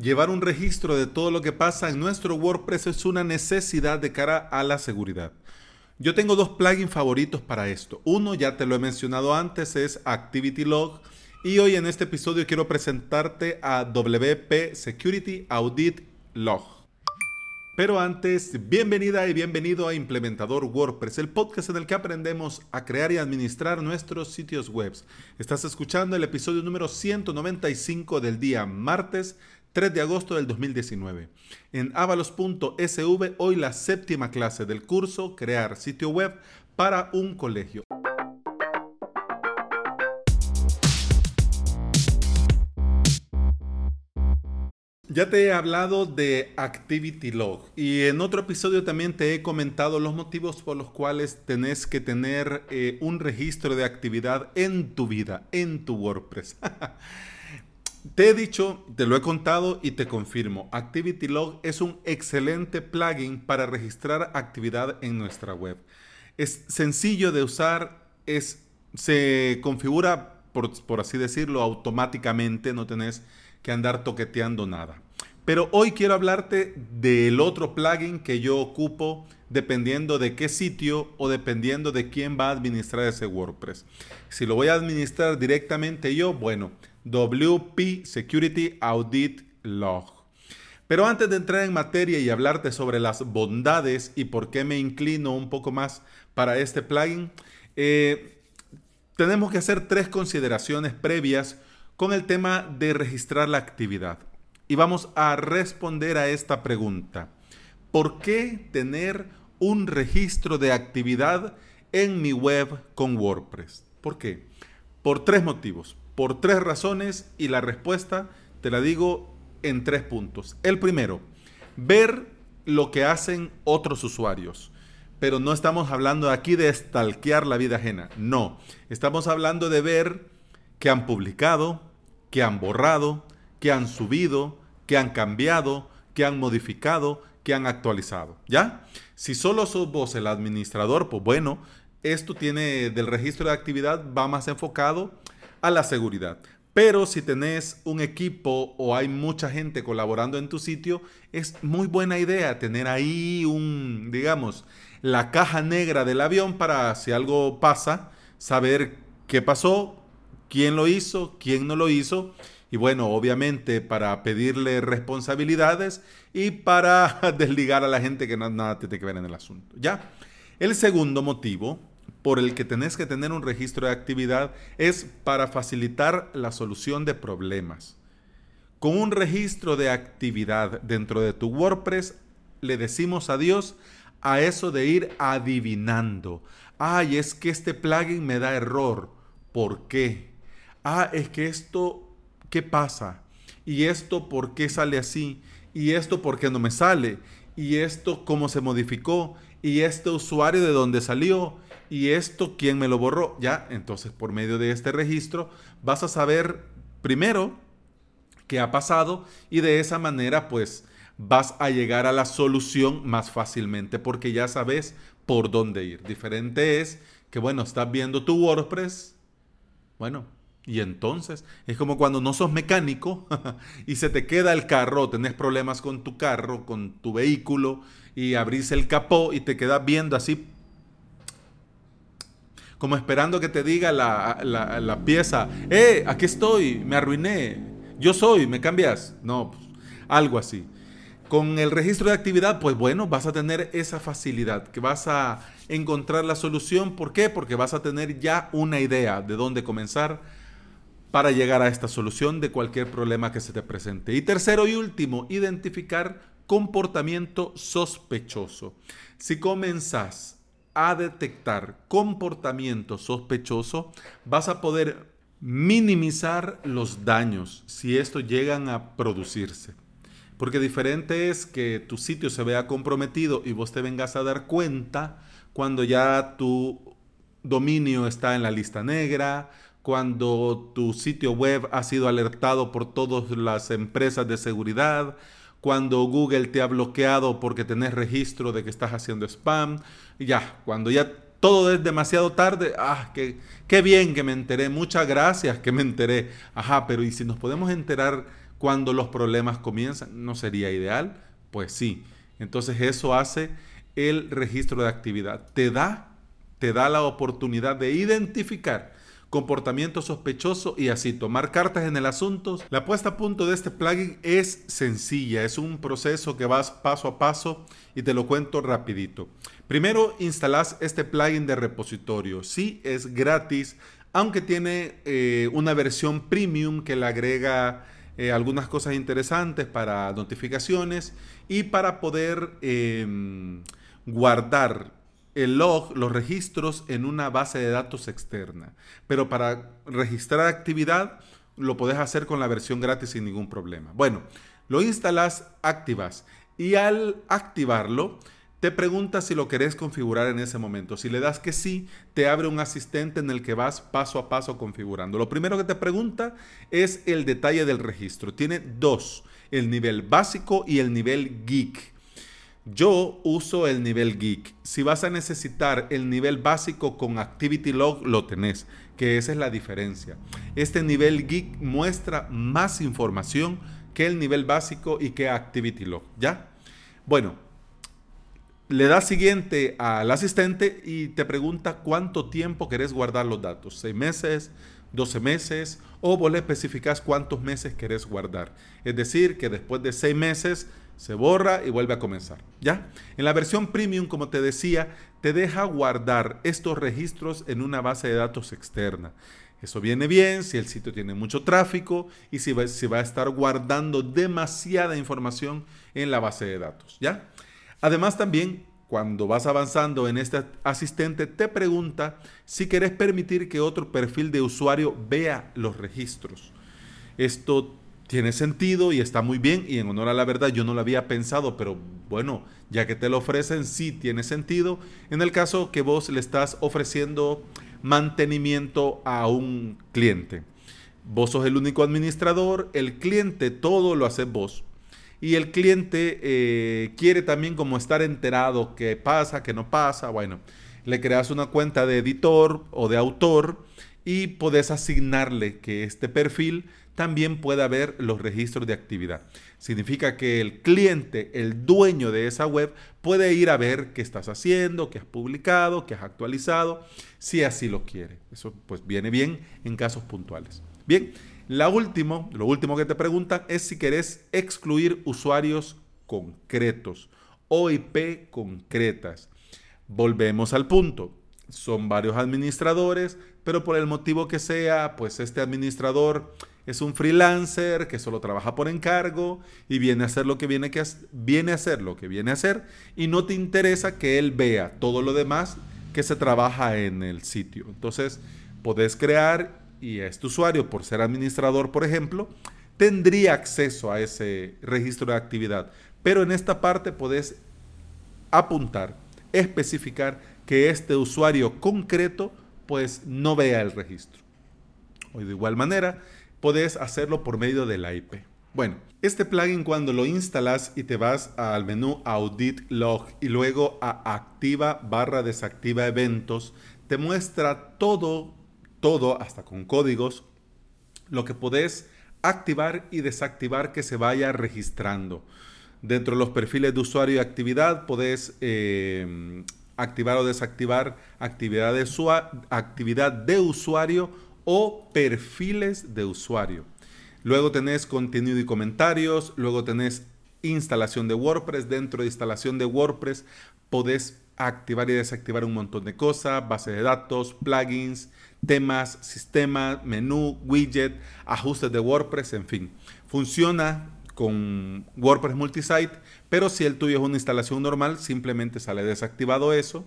Llevar un registro de todo lo que pasa en nuestro WordPress es una necesidad de cara a la seguridad. Yo tengo dos plugins favoritos para esto. Uno, ya te lo he mencionado antes, es Activity Log. Y hoy en este episodio quiero presentarte a WP Security Audit Log. Pero antes, bienvenida y bienvenido a Implementador WordPress, el podcast en el que aprendemos a crear y administrar nuestros sitios web. Estás escuchando el episodio número 195 del día martes 3 de agosto del 2019. En avalos.sv, hoy la séptima clase del curso Crear sitio web para un colegio. Ya te he hablado de Activity Log y en otro episodio también te he comentado los motivos por los cuales tenés que tener eh, un registro de actividad en tu vida, en tu WordPress. te he dicho, te lo he contado y te confirmo, Activity Log es un excelente plugin para registrar actividad en nuestra web. Es sencillo de usar, es, se configura, por, por así decirlo, automáticamente, no tenés que andar toqueteando nada. Pero hoy quiero hablarte del otro plugin que yo ocupo dependiendo de qué sitio o dependiendo de quién va a administrar ese WordPress. Si lo voy a administrar directamente yo, bueno, WP Security Audit Log. Pero antes de entrar en materia y hablarte sobre las bondades y por qué me inclino un poco más para este plugin, eh, tenemos que hacer tres consideraciones previas con el tema de registrar la actividad. Y vamos a responder a esta pregunta. ¿Por qué tener un registro de actividad en mi web con WordPress? ¿Por qué? Por tres motivos, por tres razones y la respuesta te la digo en tres puntos. El primero, ver lo que hacen otros usuarios. Pero no estamos hablando aquí de stalkear la vida ajena. No, estamos hablando de ver que han publicado, que han borrado, que han subido, que han cambiado, que han modificado, que han actualizado. ¿Ya? Si solo sos vos el administrador, pues bueno, esto tiene del registro de actividad, va más enfocado a la seguridad. Pero si tenés un equipo o hay mucha gente colaborando en tu sitio, es muy buena idea tener ahí un, digamos, la caja negra del avión para si algo pasa, saber qué pasó, quién lo hizo, quién no lo hizo. Y bueno, obviamente para pedirle responsabilidades y para desligar a la gente que no, nada tiene que ver en el asunto. ¿Ya? El segundo motivo por el que tenés que tener un registro de actividad es para facilitar la solución de problemas. Con un registro de actividad dentro de tu WordPress, le decimos adiós a eso de ir adivinando. Ay, es que este plugin me da error. ¿Por qué? ah, es que esto, ¿qué pasa? ¿Y esto por qué sale así? ¿Y esto por qué no me sale? ¿Y esto cómo se modificó? ¿Y este usuario de dónde salió? ¿Y esto quién me lo borró? Ya, entonces por medio de este registro vas a saber primero qué ha pasado y de esa manera pues vas a llegar a la solución más fácilmente porque ya sabes por dónde ir. Diferente es que bueno, estás viendo tu WordPress, bueno, y entonces es como cuando no sos mecánico y se te queda el carro, tenés problemas con tu carro, con tu vehículo y abrís el capó y te quedas viendo así como esperando que te diga la, pieza, eh, aquí estoy, me arruiné, yo soy, me cambias. No, pues, algo así. Con el registro de actividad, pues bueno, vas a tener esa facilidad, que vas a encontrar la solución. ¿Por qué? Porque vas a tener ya una idea de dónde comenzar para llegar a esta solución de cualquier problema que se te presente. Y tercero y último, identificar comportamiento sospechoso. Si comenzás a detectar comportamiento sospechoso, vas a poder minimizar los daños si estos llegan a producirse. Porque diferente es que tu sitio se vea comprometido y vos te vengas a dar cuenta cuando ya tu dominio está en la lista negra, cuando tu sitio web ha sido alertado por todas las empresas de seguridad, cuando Google te ha bloqueado porque tenés registro de que estás haciendo spam, ya, cuando ya todo es demasiado tarde, ah, qué, bien que me enteré, muchas gracias que me enteré, ajá, pero ¿y si nos podemos enterar cuando los problemas comienzan. ¿No sería ideal? Pues sí. Entonces eso hace el registro de actividad. Te da, te da la oportunidad de identificar comportamiento sospechoso y así tomar cartas en el asunto. La puesta a punto de este plugin es sencilla, es un proceso que vas paso a paso y te lo cuento rapidito. Primero instalas este plugin de repositorio. Sí, es gratis, aunque tiene eh, una versión premium que le agrega eh, algunas cosas interesantes para notificaciones y para poder em, guardar el log, los registros en una base de datos externa. Pero para registrar actividad lo puedes hacer con la versión gratis sin ningún problema. Bueno, lo instalas, activas y al activarlo te pregunta si lo querés configurar en ese momento. Si le das que sí, te abre un asistente en el que vas paso a paso configurando. Lo primero que te pregunta es el detalle del registro. Tiene dos, el nivel básico y el nivel geek. Yo uso el nivel geek. Si vas a necesitar el nivel básico con Activity Log, lo tenés, que esa es la diferencia. Este nivel geek muestra más información que el nivel básico y que Activity Log, ¿ya? Bueno, le das siguiente al asistente y te pregunta cuánto tiempo querés guardar los datos. ¿Seis meses? 12 meses o vos le especificas cuántos meses querés guardar. Es decir, que después de seis meses se borra y vuelve a comenzar. ¿Ya? En la versión premium, como te decía, te deja guardar estos registros en una base de datos externa. Eso viene bien si el sitio tiene mucho tráfico y si va, si va a estar guardando demasiada información en la base de datos. ¿Ya? Además también cuando vas avanzando en este asistente, te pregunta si querés permitir que otro perfil de usuario vea los registros. Esto tiene sentido y está muy bien y en honor a la verdad yo no lo había pensado, pero bueno, ya que te lo ofrecen, sí tiene sentido. En el caso que vos le estás ofreciendo mantenimiento a un cliente. Vos sos el único administrador, el cliente todo lo hace vos y el cliente eh, quiere también como estar enterado qué pasa, qué no pasa. Bueno, le creas una cuenta de editor o de autor y podés asignarle que este perfil también pueda ver los registros de actividad. Significa que el cliente, el dueño de esa web, puede ir a ver qué estás haciendo, qué has publicado, qué has actualizado, si así lo quiere. Eso pues viene bien en casos puntuales. Bien, la último, lo último que te preguntan es si querés excluir usuarios concretos o IP concretas. Volvemos al punto. Son varios administradores, pero por el motivo que sea, pues este administrador es un freelancer que solo trabaja por encargo y viene a hacer lo que viene, que, viene a hacer lo que viene a hacer y no te interesa que él vea todo lo demás que se trabaja en el sitio. Entonces, podés crear y este usuario, por ser administrador, por ejemplo, tendría acceso a ese registro de actividad. Pero en esta parte podés apuntar, especificar que este usuario concreto pues no vea el registro. O de igual manera, podés hacerlo por medio de la IP. Bueno, este plugin cuando lo instalas y te vas al menú Audit Log y luego a Activa barra Desactiva Eventos, te muestra todo todo, hasta con códigos, lo que podés activar y desactivar que se vaya registrando. Dentro de los perfiles de usuario y actividad podés eh, activar o desactivar actividad de, actividad de usuario o perfiles de usuario. Luego tenés contenido y comentarios, luego tenés instalación de WordPress. Dentro de instalación de WordPress podés activar y desactivar un montón de cosas, base de datos, plugins, temas, sistema, menú, widget, ajustes de WordPress, en fin. Funciona con WordPress Multisite, pero si el tuyo es una instalación normal, simplemente sale desactivado eso.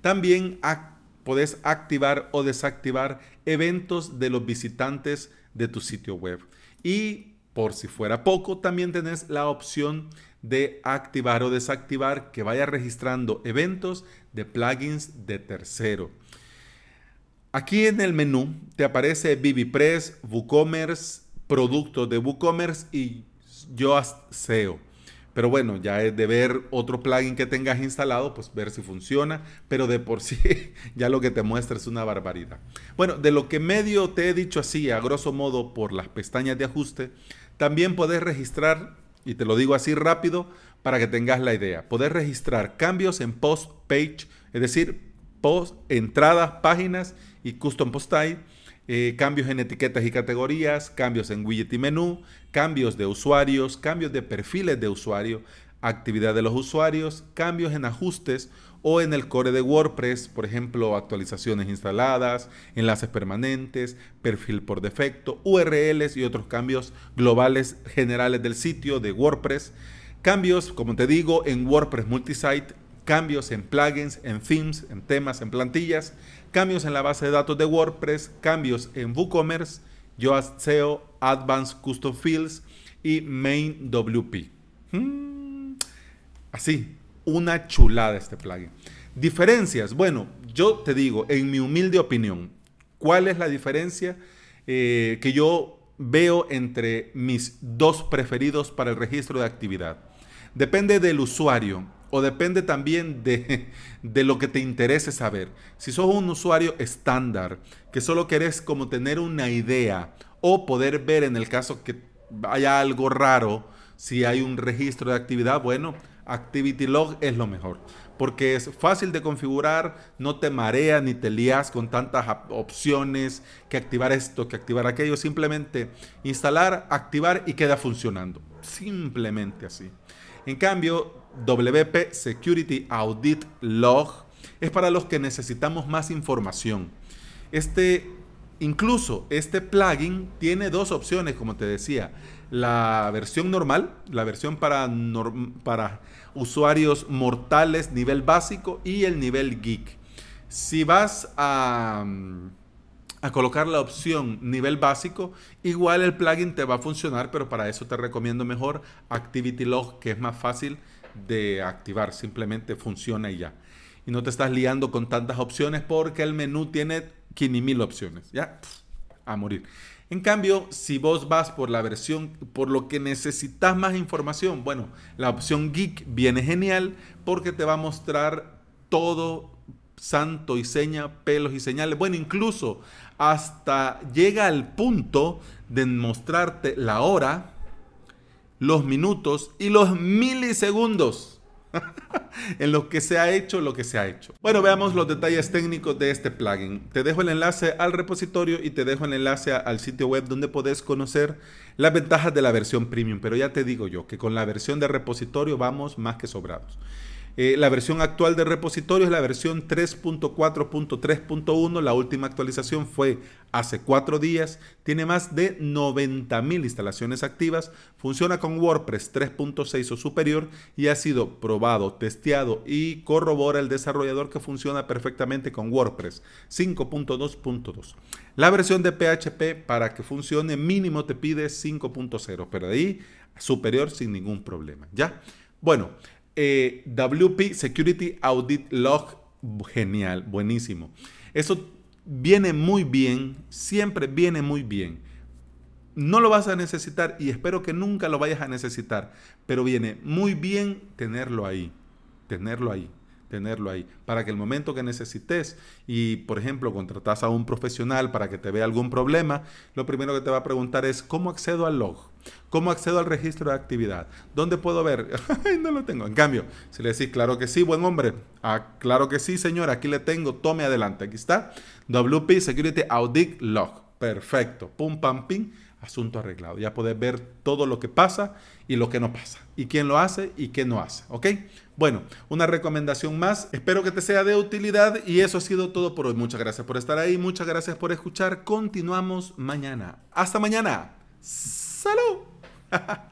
También puedes activar o desactivar eventos de los visitantes de tu sitio web. Y por si fuera poco, también tenés la opción de activar o desactivar que vaya registrando eventos de plugins de tercero. Aquí en el menú te aparece ViviPress, WooCommerce, productos de WooCommerce y Yoast SEO. Pero bueno, ya es de ver otro plugin que tengas instalado, pues ver si funciona. Pero de por sí ya lo que te muestra es una barbaridad. Bueno, de lo que medio te he dicho así, a grosso modo, por las pestañas de ajuste, También puedes registrar, y te lo digo así rápido para que tengas la idea, puedes registrar cambios en post page, es decir, post, entradas, páginas y custom post type, eh, cambios en etiquetas y categorías, cambios en widget y menú, cambios de usuarios, cambios de perfiles de usuario, actividad de los usuarios, cambios en ajustes o en el core de WordPress, por ejemplo, actualizaciones instaladas, enlaces permanentes, perfil por defecto, URLs y otros cambios globales generales del sitio de WordPress. Cambios, como te digo, en WordPress Multisite, cambios en plugins, en themes, en temas, en plantillas, cambios en la base de datos de WordPress, cambios en WooCommerce, Yoast SEO, Advanced Custom Fields y Main WP. Hmm, así, una chulada este plugin. Diferencias, bueno, yo te digo, en mi humilde opinión, ¿cuál es la diferencia eh, que yo veo entre mis dos preferidos para el registro de actividad? Depende del usuario o depende también de, de, lo que te interese saber. Si sos un usuario estándar, que solo querés como tener una idea o poder ver en el caso que haya algo raro, si hay un registro de actividad, bueno, Activity Log es lo mejor, porque es fácil de configurar, no te marea ni te lías con tantas opciones, que activar esto, que activar aquello, simplemente instalar, activar y queda funcionando. Simplemente así. En cambio, WP Security Audit Log es para los que necesitamos más información. Este, incluso este plugin tiene dos opciones, como te decía la versión normal, la versión para, para usuarios mortales nivel básico y el nivel geek. Si vas a, a colocar la opción nivel básico, igual el plugin te va a funcionar, pero para eso te recomiendo mejor Activity Log, que es más fácil de activar, simplemente funciona y ya. Y no te estás liando con tantas opciones porque el menú tiene 500 mil opciones, ¿ya? A morir. En cambio, si vos vas por la versión, por lo que necesitas más información, bueno, la opción Geek viene genial porque te va a mostrar todo santo y seña, pelos y señales. Bueno, incluso hasta llega al punto de mostrarte la hora, los minutos y los milisegundos en lo que se ha hecho lo que se ha hecho. Bueno, veamos los detalles técnicos de este plugin. Te dejo el enlace al repositorio y te dejo el enlace al sitio web donde puedes conocer las ventajas de la versión premium. Pero ya te digo yo que con la versión de repositorio vamos más que sobrados. Eh, la versión actual de repositorio es la versión 3.4.3.1. La última actualización fue hace cuatro días. Tiene más de 90.000 instalaciones activas. Funciona con WordPress 3.6 o superior y ha sido probado, testeado y corrobora el desarrollador que funciona perfectamente con WordPress 5.2.2. La versión de PHP para que funcione mínimo te pide 5.0, pero de ahí superior sin ningún problema. ¿Ya? Bueno, eh, WP Security Audit Log, genial, buenísimo. Eso viene muy bien, siempre viene muy bien. No lo vas a necesitar y espero que nunca lo vayas a necesitar, pero viene muy bien tenerlo ahí, tenerlo ahí tenerlo ahí, para que el momento que necesites y, por ejemplo, contratas a un profesional para que te vea algún problema, lo primero que te va a preguntar es, ¿cómo accedo al log? ¿Cómo accedo al registro de actividad? ¿Dónde puedo ver? no lo tengo. En cambio, si le decís, claro que sí, buen hombre, ah, claro que sí, señor, aquí le tengo, tome adelante, aquí está, WP Security Audit Log. Perfecto, pum, pam, pim asunto arreglado. Ya puedes ver todo lo que pasa y lo que no pasa. Y quién lo hace y quién no hace. ¿Ok? Bueno, una recomendación más. Espero que te sea de utilidad y eso ha sido todo por hoy. Muchas gracias por estar ahí. Muchas gracias por escuchar. Continuamos mañana. Hasta mañana. Salud.